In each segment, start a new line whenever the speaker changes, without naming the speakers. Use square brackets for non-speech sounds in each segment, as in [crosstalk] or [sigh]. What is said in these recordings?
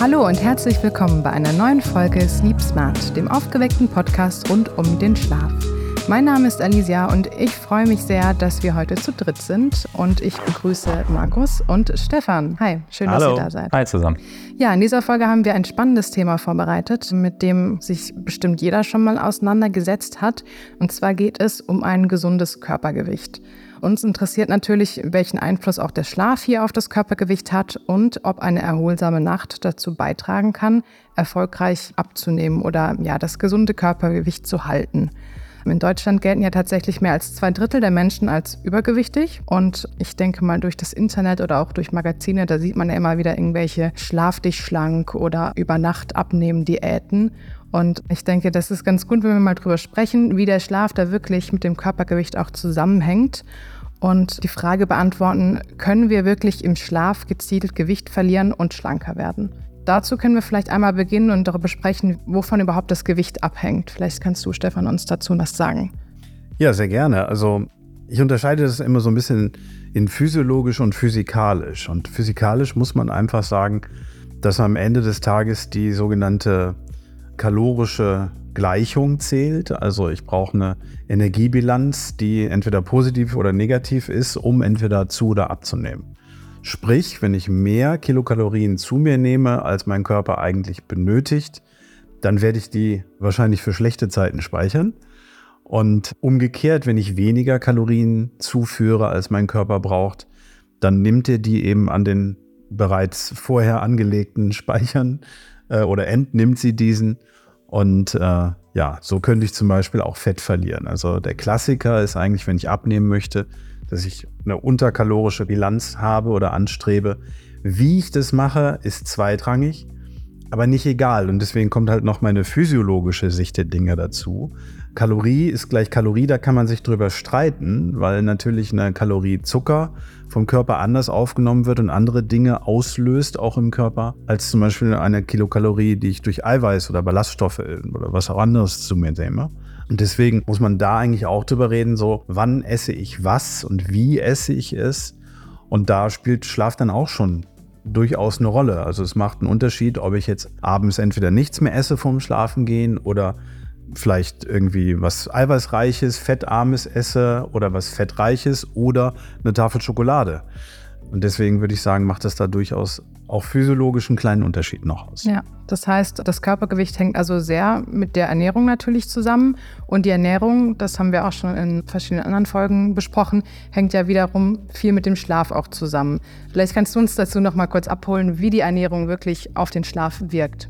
Hallo und herzlich willkommen bei einer neuen Folge Sleep Smart, dem aufgeweckten Podcast rund um den Schlaf. Mein Name ist Alicia und ich freue mich sehr, dass wir heute zu dritt sind. Und ich begrüße Markus und Stefan. Hi, schön,
Hallo.
dass ihr da seid.
Hi zusammen.
Ja, in dieser Folge haben wir ein spannendes Thema vorbereitet, mit dem sich bestimmt jeder schon mal auseinandergesetzt hat. Und zwar geht es um ein gesundes Körpergewicht. Uns interessiert natürlich, welchen Einfluss auch der Schlaf hier auf das Körpergewicht hat und ob eine erholsame Nacht dazu beitragen kann, erfolgreich abzunehmen oder ja, das gesunde Körpergewicht zu halten. In Deutschland gelten ja tatsächlich mehr als zwei Drittel der Menschen als übergewichtig. Und ich denke mal, durch das Internet oder auch durch Magazine, da sieht man ja immer wieder irgendwelche Schlaf dich schlank oder über Nacht abnehmen Diäten. Und ich denke, das ist ganz gut, wenn wir mal drüber sprechen, wie der Schlaf da wirklich mit dem Körpergewicht auch zusammenhängt. Und die Frage beantworten, können wir wirklich im Schlaf gezielt Gewicht verlieren und schlanker werden? Dazu können wir vielleicht einmal beginnen und darüber sprechen, wovon überhaupt das Gewicht abhängt. Vielleicht kannst du, Stefan, uns dazu was sagen.
Ja, sehr gerne. Also ich unterscheide das immer so ein bisschen in physiologisch und physikalisch. Und physikalisch muss man einfach sagen, dass am Ende des Tages die sogenannte kalorische Gleichung zählt. Also ich brauche eine Energiebilanz, die entweder positiv oder negativ ist, um entweder zu oder abzunehmen. Sprich, wenn ich mehr Kilokalorien zu mir nehme, als mein Körper eigentlich benötigt, dann werde ich die wahrscheinlich für schlechte Zeiten speichern. Und umgekehrt, wenn ich weniger Kalorien zuführe, als mein Körper braucht, dann nimmt er die eben an den bereits vorher angelegten Speichern äh, oder entnimmt sie diesen. Und äh, ja, so könnte ich zum Beispiel auch Fett verlieren. Also der Klassiker ist eigentlich, wenn ich abnehmen möchte, dass ich eine unterkalorische Bilanz habe oder anstrebe. Wie ich das mache, ist zweitrangig, aber nicht egal. Und deswegen kommt halt noch meine physiologische Sicht der Dinge dazu. Kalorie ist gleich Kalorie, da kann man sich drüber streiten, weil natürlich eine Kalorie Zucker vom Körper anders aufgenommen wird und andere Dinge auslöst, auch im Körper, als zum Beispiel eine Kilokalorie, die ich durch Eiweiß oder Ballaststoffe oder was auch anderes zu mir nehme. Und deswegen muss man da eigentlich auch drüber reden, so wann esse ich was und wie esse ich es. Und da spielt Schlaf dann auch schon durchaus eine Rolle. Also es macht einen Unterschied, ob ich jetzt abends entweder nichts mehr esse vorm Schlafengehen oder vielleicht irgendwie was Eiweißreiches, Fettarmes esse oder was Fettreiches oder eine Tafel Schokolade. Und deswegen würde ich sagen, macht das da durchaus auch physiologisch einen kleinen Unterschied noch aus.
Ja, das heißt, das Körpergewicht hängt also sehr mit der Ernährung natürlich zusammen. Und die Ernährung, das haben wir auch schon in verschiedenen anderen Folgen besprochen, hängt ja wiederum viel mit dem Schlaf auch zusammen. Vielleicht kannst du uns dazu noch mal kurz abholen, wie die Ernährung wirklich auf den Schlaf wirkt.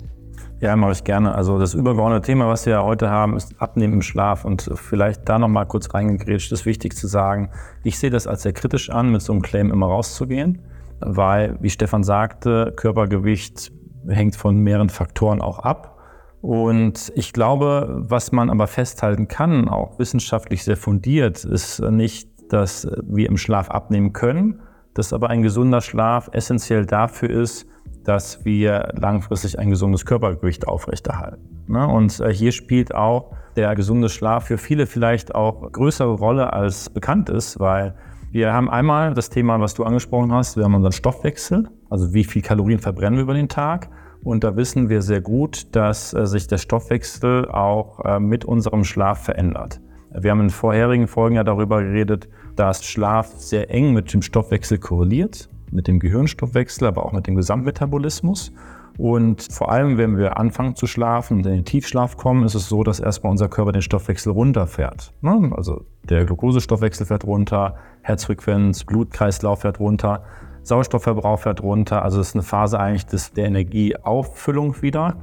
Ja, mache ich gerne. Also das übergeordnete Thema, was wir ja heute haben, ist Abnehmen im Schlaf. Und vielleicht da noch mal kurz reingegrätscht, ist wichtig zu sagen, ich sehe das als sehr kritisch an, mit so einem Claim immer rauszugehen weil, wie Stefan sagte, Körpergewicht hängt von mehreren Faktoren auch ab. Und ich glaube, was man aber festhalten kann, auch wissenschaftlich sehr fundiert, ist nicht, dass wir im Schlaf abnehmen können, dass aber ein gesunder Schlaf essentiell dafür ist, dass wir langfristig ein gesundes Körpergewicht aufrechterhalten. Ne? Und äh, hier spielt auch der gesunde Schlaf für viele vielleicht auch größere Rolle als bekannt ist, weil wir haben einmal das Thema, was du angesprochen hast, wir haben unseren Stoffwechsel, also wie viel Kalorien verbrennen wir über den Tag. Und da wissen wir sehr gut, dass äh, sich der Stoffwechsel auch äh, mit unserem Schlaf verändert. Wir haben in vorherigen Folgen ja darüber geredet, dass Schlaf sehr eng mit dem Stoffwechsel korreliert, mit dem Gehirnstoffwechsel, aber auch mit dem Gesamtmetabolismus. Und vor allem, wenn wir anfangen zu schlafen und in den Tiefschlaf kommen, ist es so, dass erstmal unser Körper den Stoffwechsel runterfährt. Ne? Also der Glukosestoffwechsel fährt runter, Herzfrequenz, Blutkreislauf fährt runter, Sauerstoffverbrauch fährt runter. Also es ist eine Phase eigentlich des, der Energieauffüllung wieder.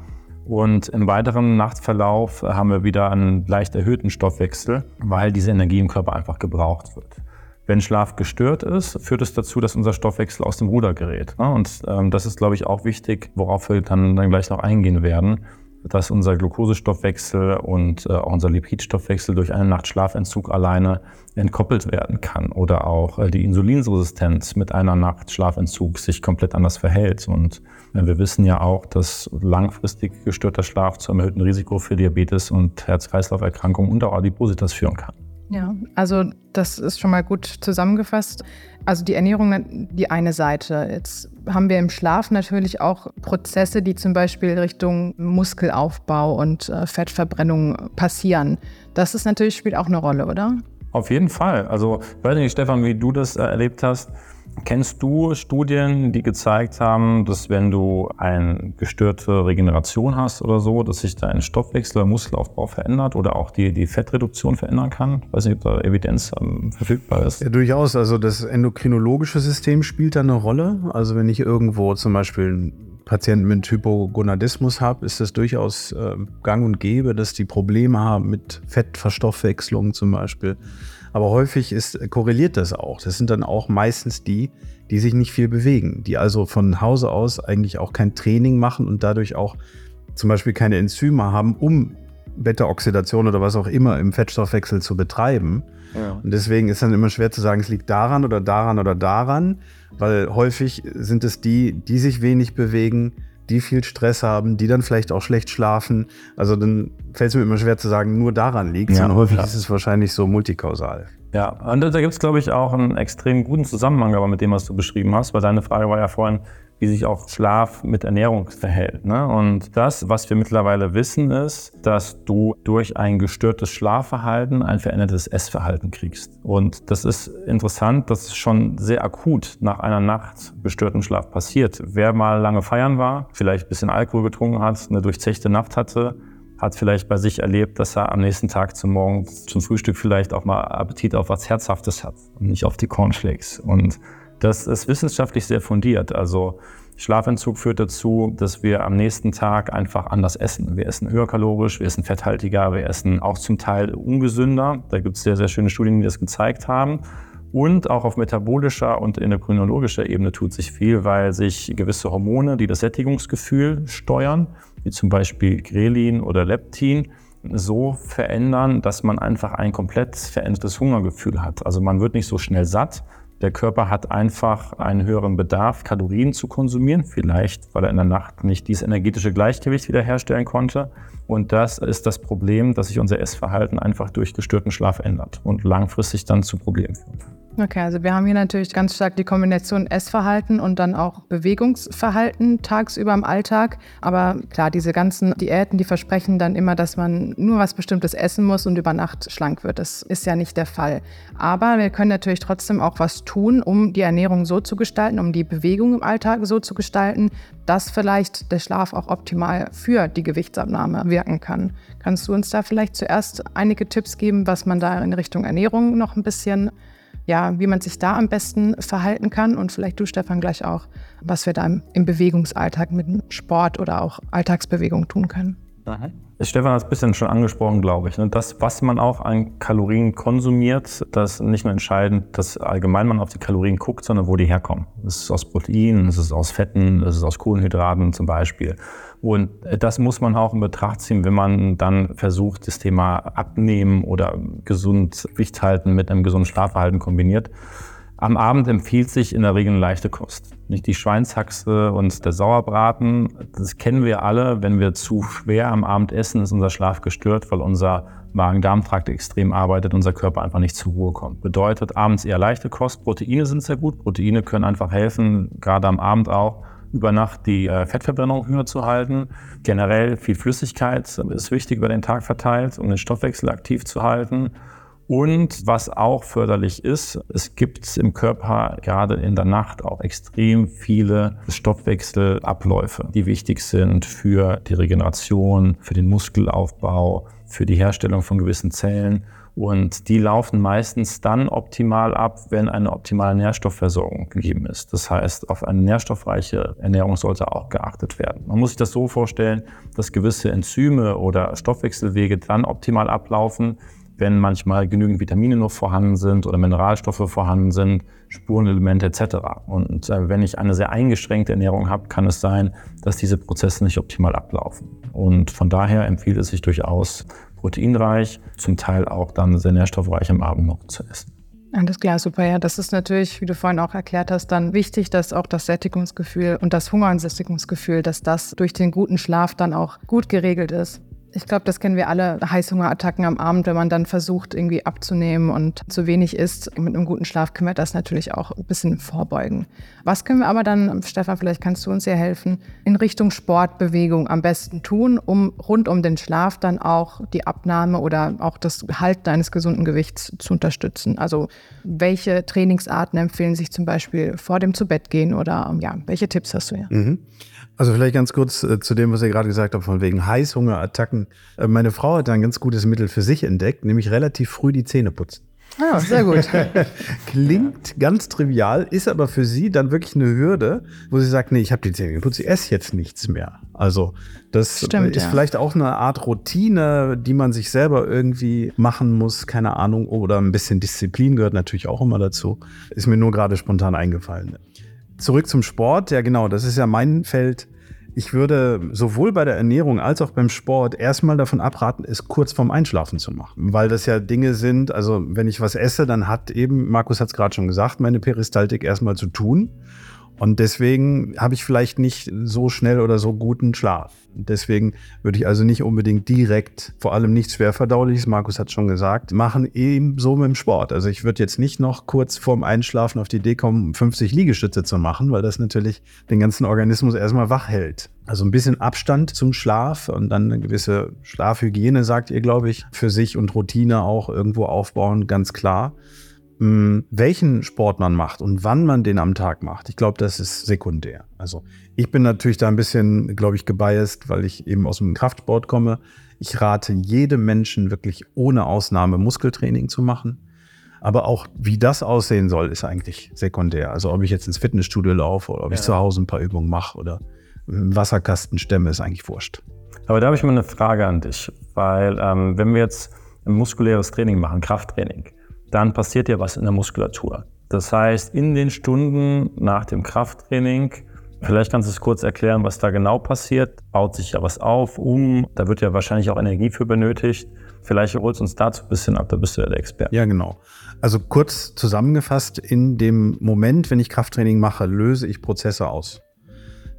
Und im weiteren Nachtverlauf haben wir wieder einen leicht erhöhten Stoffwechsel, weil diese Energie im Körper einfach gebraucht wird. Wenn Schlaf gestört ist, führt es dazu, dass unser Stoffwechsel aus dem Ruder gerät. Und ähm, das ist, glaube ich, auch wichtig, worauf wir dann, dann gleich noch eingehen werden, dass unser Glukosestoffwechsel und äh, auch unser Lipidstoffwechsel durch einen Nachtschlafentzug alleine entkoppelt werden kann oder auch äh, die Insulinresistenz mit einer Nachtschlafentzug sich komplett anders verhält. Und äh, wir wissen ja auch, dass langfristig gestörter Schlaf zu einem erhöhten Risiko für Diabetes und Herz-Kreislauf-Erkrankungen und auch Adipositas führen kann.
Ja, also das ist schon mal gut zusammengefasst. Also die Ernährung, die eine Seite. Jetzt haben wir im Schlaf natürlich auch Prozesse, die zum Beispiel Richtung Muskelaufbau und äh, Fettverbrennung passieren. Das ist natürlich spielt auch eine Rolle, oder?
Auf jeden Fall. Also ich weiß nicht, Stefan, wie du das äh, erlebt hast. Kennst du Studien, die gezeigt haben, dass wenn du eine gestörte Regeneration hast oder so, dass sich dein Stoffwechsel oder Muskelaufbau verändert oder auch die, die Fettreduktion verändern kann? Ich weiß nicht, ob da Evidenz ähm, verfügbar ist.
Ja, durchaus. Also das endokrinologische System spielt da eine Rolle. Also wenn ich irgendwo zum Beispiel Patienten mit Hypogonadismus habe, ist es durchaus äh, gang und gäbe, dass die Probleme haben mit Fettverstoffwechslung zum Beispiel. Aber häufig ist, korreliert das auch. Das sind dann auch meistens die, die sich nicht viel bewegen, die also von Hause aus eigentlich auch kein Training machen und dadurch auch zum Beispiel keine Enzyme haben, um Beta-Oxidation oder was auch immer im Fettstoffwechsel zu betreiben. Ja. Und deswegen ist dann immer schwer zu sagen, es liegt daran oder daran oder daran, weil häufig sind es die, die sich wenig bewegen, die viel Stress haben, die dann vielleicht auch schlecht schlafen. Also dann fällt es mir immer schwer zu sagen, nur daran liegt es. Ja, sondern häufig ja. ist es wahrscheinlich so multikausal.
Ja, und da gibt es, glaube ich, auch einen extrem guten Zusammenhang aber mit dem, was du beschrieben hast, weil deine Frage war ja vorhin, wie sich auch Schlaf mit Ernährung verhält. Ne? Und das, was wir mittlerweile wissen, ist, dass du durch ein gestörtes Schlafverhalten ein verändertes Essverhalten kriegst. Und das ist interessant, dass es schon sehr akut nach einer Nacht gestörten Schlaf passiert. Wer mal lange feiern war, vielleicht ein bisschen Alkohol getrunken hat, eine durchzechte Nacht hatte, hat vielleicht bei sich erlebt, dass er am nächsten Tag zum Morgen zum Frühstück vielleicht auch mal Appetit auf was Herzhaftes hat und nicht auf die Cornflakes. Und das ist wissenschaftlich sehr fundiert. Also Schlafentzug führt dazu, dass wir am nächsten Tag einfach anders essen. Wir essen höherkalorisch, wir essen fetthaltiger, wir essen auch zum Teil ungesünder. Da gibt es sehr, sehr schöne Studien, die das gezeigt haben. Und auch auf metabolischer und endokrinologischer Ebene tut sich viel, weil sich gewisse Hormone, die das Sättigungsgefühl steuern, wie zum Beispiel Grelin oder Leptin, so verändern, dass man einfach ein komplett verändertes Hungergefühl hat. Also man wird nicht so schnell satt, der Körper hat einfach einen höheren Bedarf, Kalorien zu konsumieren, vielleicht weil er in der Nacht nicht dieses energetische Gleichgewicht wiederherstellen konnte. Und das ist das Problem, dass sich unser Essverhalten einfach durch gestörten Schlaf ändert und langfristig dann zu Problemen führt.
Okay, also wir haben hier natürlich ganz stark die Kombination Essverhalten und dann auch Bewegungsverhalten tagsüber im Alltag. Aber klar, diese ganzen Diäten, die versprechen dann immer, dass man nur was Bestimmtes essen muss und über Nacht schlank wird. Das ist ja nicht der Fall. Aber wir können natürlich trotzdem auch was tun, um die Ernährung so zu gestalten, um die Bewegung im Alltag so zu gestalten, dass vielleicht der Schlaf auch optimal für die Gewichtsabnahme wirken kann. Kannst du uns da vielleicht zuerst einige Tipps geben, was man da in Richtung Ernährung noch ein bisschen ja, wie man sich da am besten verhalten kann und vielleicht du, Stefan, gleich auch, was wir da im Bewegungsalltag mit Sport oder auch Alltagsbewegung tun können.
Aha. Stefan hat es ein bisschen schon angesprochen, glaube ich. Ne? Das, was man auch an Kalorien konsumiert, das ist nicht nur entscheidend, dass allgemein man auf die Kalorien guckt, sondern wo die herkommen. Es ist aus Proteinen, es ist aus Fetten, es ist aus Kohlenhydraten zum Beispiel. Und das muss man auch in Betracht ziehen, wenn man dann versucht, das Thema Abnehmen oder gesund Gewicht halten mit einem gesunden Schlafverhalten kombiniert. Am Abend empfiehlt sich in der Regel eine leichte Kost. Nicht die Schweinshaxe und der Sauerbraten. Das kennen wir alle. Wenn wir zu schwer am Abend essen, ist unser Schlaf gestört, weil unser Magen-Darm-Trakt extrem arbeitet, unser Körper einfach nicht zur Ruhe kommt. Bedeutet abends eher leichte Kost. Proteine sind sehr gut. Proteine können einfach helfen, gerade am Abend auch, über Nacht die äh, Fettverbrennung höher zu halten. Generell viel Flüssigkeit ist wichtig über den Tag verteilt, um den Stoffwechsel aktiv zu halten. Und was auch förderlich ist, es gibt im Körper gerade in der Nacht auch extrem viele Stoffwechselabläufe, die wichtig sind für die Regeneration, für den Muskelaufbau, für die Herstellung von gewissen Zellen. Und die laufen meistens dann optimal ab, wenn eine optimale Nährstoffversorgung gegeben ist. Das heißt, auf eine nährstoffreiche Ernährung sollte auch geachtet werden. Man muss sich das so vorstellen, dass gewisse Enzyme oder Stoffwechselwege dann optimal ablaufen, wenn manchmal genügend Vitamine noch vorhanden sind oder Mineralstoffe vorhanden sind, Spurenelemente etc. Und äh, wenn ich eine sehr eingeschränkte Ernährung habe, kann es sein, dass diese Prozesse nicht optimal ablaufen. Und von daher empfiehlt es sich durchaus, proteinreich, zum Teil auch dann sehr nährstoffreich am Abend noch zu essen.
Alles klar, super. Ja, das ist natürlich, wie du vorhin auch erklärt hast, dann wichtig, dass auch das Sättigungsgefühl und das Hunger- und Sättigungsgefühl, dass das durch den guten Schlaf dann auch gut geregelt ist. Ich glaube, das kennen wir alle, Heißhungerattacken am Abend, wenn man dann versucht, irgendwie abzunehmen und zu wenig isst. Mit einem guten Schlaf können wir das natürlich auch ein bisschen vorbeugen. Was können wir aber dann, Stefan, vielleicht kannst du uns hier helfen, in Richtung Sportbewegung am besten tun, um rund um den Schlaf dann auch die Abnahme oder auch das Halten eines gesunden Gewichts zu unterstützen? Also welche Trainingsarten empfehlen sich zum Beispiel vor dem Zubettgehen oder ja, welche Tipps hast du hier?
Mhm. Also vielleicht ganz kurz äh, zu dem, was ihr gerade gesagt habt, von wegen Heißhungerattacken. Äh, meine Frau hat da ein ganz gutes Mittel für sich entdeckt, nämlich relativ früh die Zähne putzen.
Ah, sehr gut. [laughs]
Klingt ganz trivial, ist aber für sie dann wirklich eine Hürde, wo sie sagt, nee, ich habe die Zähne geputzt, ich esse jetzt nichts mehr. Also das
Stimmt,
ist
ja.
vielleicht auch eine Art Routine, die man sich selber irgendwie machen muss, keine Ahnung, oder ein bisschen Disziplin gehört natürlich auch immer dazu. Ist mir nur gerade spontan eingefallen. Zurück zum Sport, ja genau, das ist ja mein Feld. Ich würde sowohl bei der Ernährung als auch beim Sport erstmal davon abraten, es kurz vorm Einschlafen zu machen. Weil das ja Dinge sind, also wenn ich was esse, dann hat eben, Markus hat es gerade schon gesagt, meine Peristaltik erstmal zu tun. Und deswegen habe ich vielleicht nicht so schnell oder so guten Schlaf. Deswegen würde ich also nicht unbedingt direkt, vor allem nichts schwerverdauliches, Markus hat schon gesagt, machen ebenso mit dem Sport. Also ich würde jetzt nicht noch kurz vorm Einschlafen auf die Idee kommen, 50 Liegestütze zu machen, weil das natürlich den ganzen Organismus erstmal wach hält. Also ein bisschen Abstand zum Schlaf und dann eine gewisse Schlafhygiene, sagt ihr, glaube ich, für sich und Routine auch irgendwo aufbauen, ganz klar. Welchen Sport man macht und wann man den am Tag macht, ich glaube, das ist sekundär. Also ich bin natürlich da ein bisschen, glaube ich, gebiased, weil ich eben aus dem Kraftsport komme. Ich rate jedem Menschen wirklich ohne Ausnahme Muskeltraining zu machen. Aber auch wie das aussehen soll, ist eigentlich sekundär. Also ob ich jetzt ins Fitnessstudio laufe oder ob ich
Ja.
zu Hause ein paar Übungen mache oder einen Wasserkasten stemme, ist eigentlich wurscht.
Aber da habe ich mal eine Frage an dich, weil ähm, wenn wir jetzt ein muskuläres Training machen, Krafttraining, dann passiert ja was in der Muskulatur. Das heißt, in den Stunden nach dem Krafttraining, vielleicht kannst du es kurz erklären, was da genau passiert, baut sich ja was auf, um, da wird ja wahrscheinlich auch Energie für benötigt. Vielleicht holst du uns dazu ein bisschen ab, da bist du ja der Experte.
Ja, genau. Also kurz zusammengefasst, in dem Moment, wenn ich Krafttraining mache, löse ich Prozesse aus.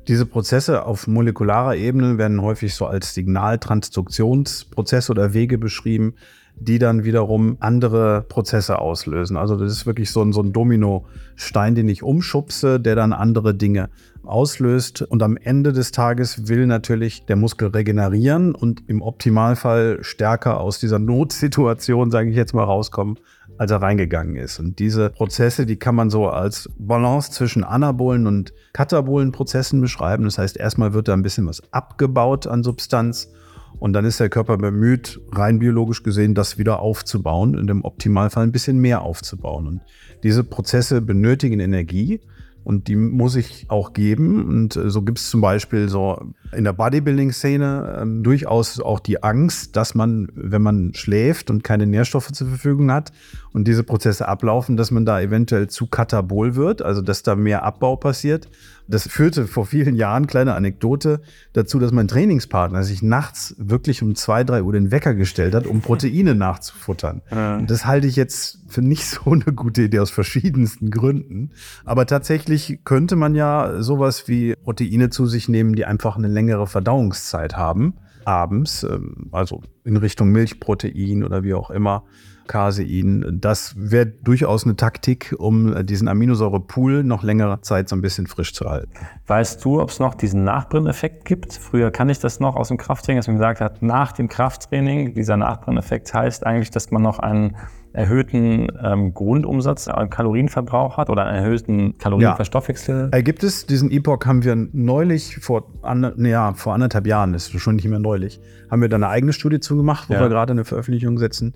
Diese Prozesse auf molekularer Ebene werden häufig so als Signaltransduktionsprozesse oder Wege beschrieben, die dann wiederum andere Prozesse auslösen. Also das ist wirklich so ein, so ein Dominostein, den ich umschubse, der dann andere Dinge auslöst. Und am Ende des Tages will natürlich der Muskel regenerieren und im Optimalfall stärker aus dieser Notsituation, sage ich jetzt mal, rauskommen, als er reingegangen ist. Und diese Prozesse, die kann man so als Balance zwischen anabolen und katabolen Prozessen beschreiben. Das heißt, erstmal wird da ein bisschen was abgebaut an Substanz und dann ist der Körper bemüht, rein biologisch gesehen, das wieder aufzubauen, in dem Optimalfall ein bisschen mehr aufzubauen. Und diese Prozesse benötigen Energie und die muss ich auch geben. Und äh, so gibt es zum Beispiel so in der Bodybuilding-Szene ähm, durchaus auch die Angst, dass man, wenn man schläft und keine Nährstoffe zur Verfügung hat und diese Prozesse ablaufen, dass man da eventuell zu katabol wird, also dass da mehr Abbau passiert. Das führte vor vielen Jahren, kleine Anekdote, dazu, dass mein Trainingspartner sich nachts wirklich um zwei, drei Uhr den Wecker gestellt hat, um Proteine nachzufuttern. [laughs] Und Das halte ich jetzt für nicht so eine gute Idee aus verschiedensten Gründen. Aber tatsächlich könnte man ja sowas wie Proteine zu sich nehmen, die einfach eine längere Verdauungszeit haben. Abends, ähm, also in Richtung Milchprotein oder wie auch immer. Casein. Das wäre durchaus eine Taktik, um diesen Aminosäurepool noch längere Zeit so ein bisschen frisch zu halten.
Weißt du, ob es noch diesen Nachbrenneffekt gibt? Früher kann ich das noch aus dem Krafttraining, dass man gesagt hat, nach dem Krafttraining, dieser Nachbrenneffekt heißt eigentlich, dass man noch einen erhöhten ähm, Grundumsatz an Kalorienverbrauch hat oder einen erhöhten Kalorienverstoffwechsel.
Äh, gibt es diesen Epoch, haben wir neulich vor, nee, ja, vor anderthalb Jahren, das ist schon nicht mehr neulich, haben wir da eine eigene Studie zu gemacht, wo
Ja.
wir gerade eine Veröffentlichung setzen.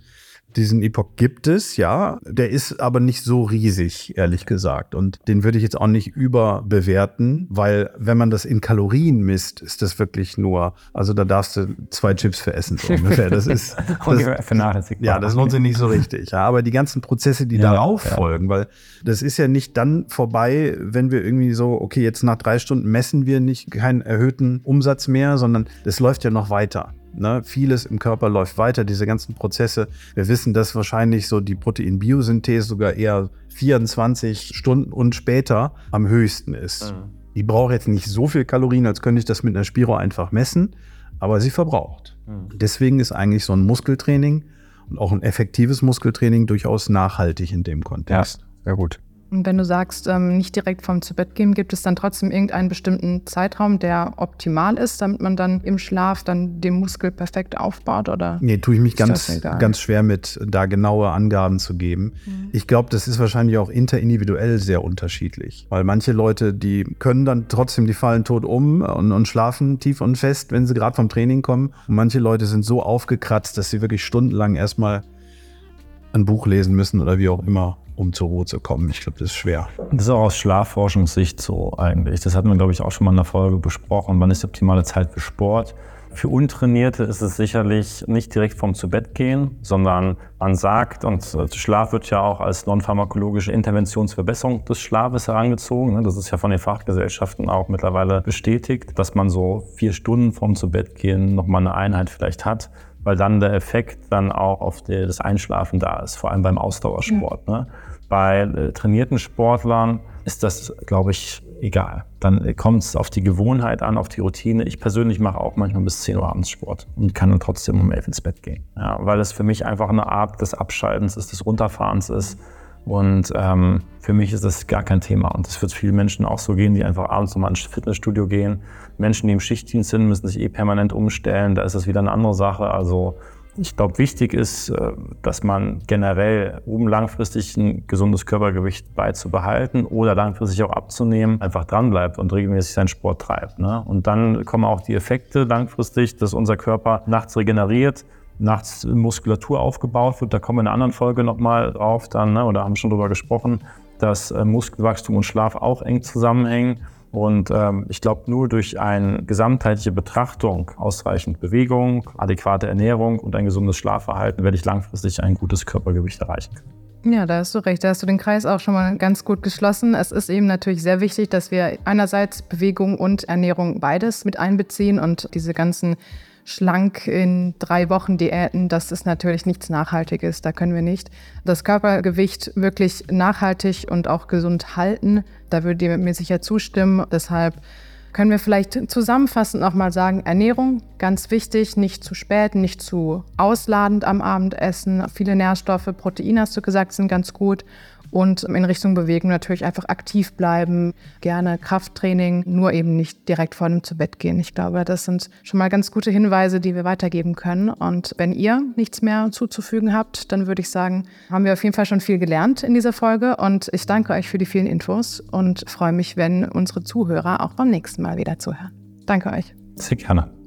Diesen Epoch gibt es, ja. Der ist aber nicht so riesig, ehrlich gesagt. Und den würde ich jetzt auch nicht überbewerten, weil wenn man das in Kalorien misst, ist das wirklich nur, also da darfst du zwei Chips für essen, so ungefähr. Das ist, [laughs] das,
Ungefähr vernachlässigbar.
ja, das lohnt sich nicht so richtig. Ja, aber die ganzen Prozesse, die
Ja,
darauf
ja.
folgen, weil das ist ja nicht dann vorbei, wenn wir irgendwie so, okay, jetzt nach drei Stunden messen wir nicht keinen erhöhten Umsatz mehr, sondern das läuft ja noch weiter. Ne? Vieles im Körper läuft weiter, diese ganzen Prozesse. Wir wissen, dass wahrscheinlich so die Proteinbiosynthese sogar eher 24 Stunden und später am höchsten ist. Die braucht jetzt nicht so viel Kalorien, als könnte ich das mit einer Spiro einfach messen. aber sie verbraucht. Mhm. Deswegen ist eigentlich so ein Muskeltraining und auch ein effektives Muskeltraining durchaus nachhaltig in dem Kontext.
Ja, sehr gut.
Und wenn du sagst, ähm, nicht direkt vom zu Bett gehen, gibt es dann trotzdem irgendeinen bestimmten Zeitraum, der optimal ist, damit man dann im Schlaf dann den Muskel perfekt aufbaut? Oder
nee, tue ich mich ganz, ganz schwer mit, da genaue Angaben zu geben. Mhm. Ich glaube, das ist wahrscheinlich auch interindividuell sehr unterschiedlich. Weil manche Leute, die können dann trotzdem, die fallen tot um und, und schlafen tief und fest, wenn sie gerade vom Training kommen. Und manche Leute sind so aufgekratzt, dass sie wirklich stundenlang erstmal ein Buch lesen müssen oder wie auch immer um zur Ruhe zu kommen. Ich glaube, das ist schwer.
Das ist auch aus Schlafforschungssicht so eigentlich. Das hatten wir, glaube ich, auch schon mal in der Folge besprochen. Wann ist die optimale Zeit für Sport? Für Untrainierte ist es sicherlich nicht direkt vom zu Bett gehen, sondern man sagt, und Schlaf wird ja auch als non-pharmakologische Interventionsverbesserung des Schlafes herangezogen. Ne? Das ist ja von den Fachgesellschaften auch mittlerweile bestätigt, dass man so vier Stunden vom zu Bett gehen nochmal eine Einheit vielleicht hat, weil dann der Effekt dann auch auf das Einschlafen da ist, vor allem beim Ausdauersport. Ja. Ne? Bei äh, trainierten Sportlern ist das, glaube ich, egal. Dann kommt es auf die Gewohnheit an, auf die Routine. Ich persönlich mache auch manchmal bis 10 Uhr abends Sport und kann dann trotzdem um 11 ins Bett gehen. Ja, weil es für mich einfach eine Art des Abschaltens ist, des Runterfahrens ist. Und ähm, für mich ist das gar kein Thema. Und das wird vielen Menschen auch so gehen, die einfach abends nochmal ins Fitnessstudio gehen. Menschen, die im Schichtdienst sind, müssen sich eh permanent umstellen. Da ist das wieder eine andere Sache. Also ich glaube, wichtig ist, äh, dass man generell, um langfristig ein gesundes Körpergewicht beizubehalten oder langfristig auch abzunehmen, einfach dranbleibt und regelmäßig seinen Sport treibt. Ne? Und dann kommen auch die Effekte langfristig, dass unser Körper nachts regeneriert, nachts Muskulatur aufgebaut wird. Da kommen wir in einer anderen Folge nochmal drauf dann, ne? oder haben schon drüber gesprochen, dass äh, Muskelwachstum und Schlaf auch eng zusammenhängen. Und ähm, ich glaube, nur durch eine gesamtheitliche Betrachtung, ausreichend Bewegung, adäquate Ernährung und ein gesundes Schlafverhalten werde ich langfristig ein gutes Körpergewicht erreichen können.
Ja, da hast du recht. Da hast du den Kreis auch schon mal ganz gut geschlossen. Es ist eben natürlich sehr wichtig, dass wir einerseits Bewegung und Ernährung beides mit einbeziehen und diese ganzen schlank in drei Wochen Diäten, das ist natürlich nichts Nachhaltiges. Da können wir nicht das Körpergewicht wirklich nachhaltig und auch gesund halten. Da würdet ihr mir sicher zustimmen. Deshalb können wir vielleicht zusammenfassend nochmal sagen, Ernährung, ganz wichtig, nicht zu spät, nicht zu ausladend am Abendessen. Viele Nährstoffe, Proteine hast du gesagt, sind ganz gut und in Richtung Bewegung natürlich einfach aktiv bleiben, gerne Krafttraining, nur eben nicht direkt vor dem zu Bett gehen. Ich glaube, das sind schon mal ganz gute Hinweise, die wir weitergeben können. Und wenn ihr nichts mehr zuzufügen habt, dann würde ich sagen, haben wir auf jeden Fall schon viel gelernt in dieser Folge und ich danke euch für die vielen Infos und freue mich, wenn unsere Zuhörer auch beim nächsten Mal wieder zuhören. Danke euch.
Sehr gerne.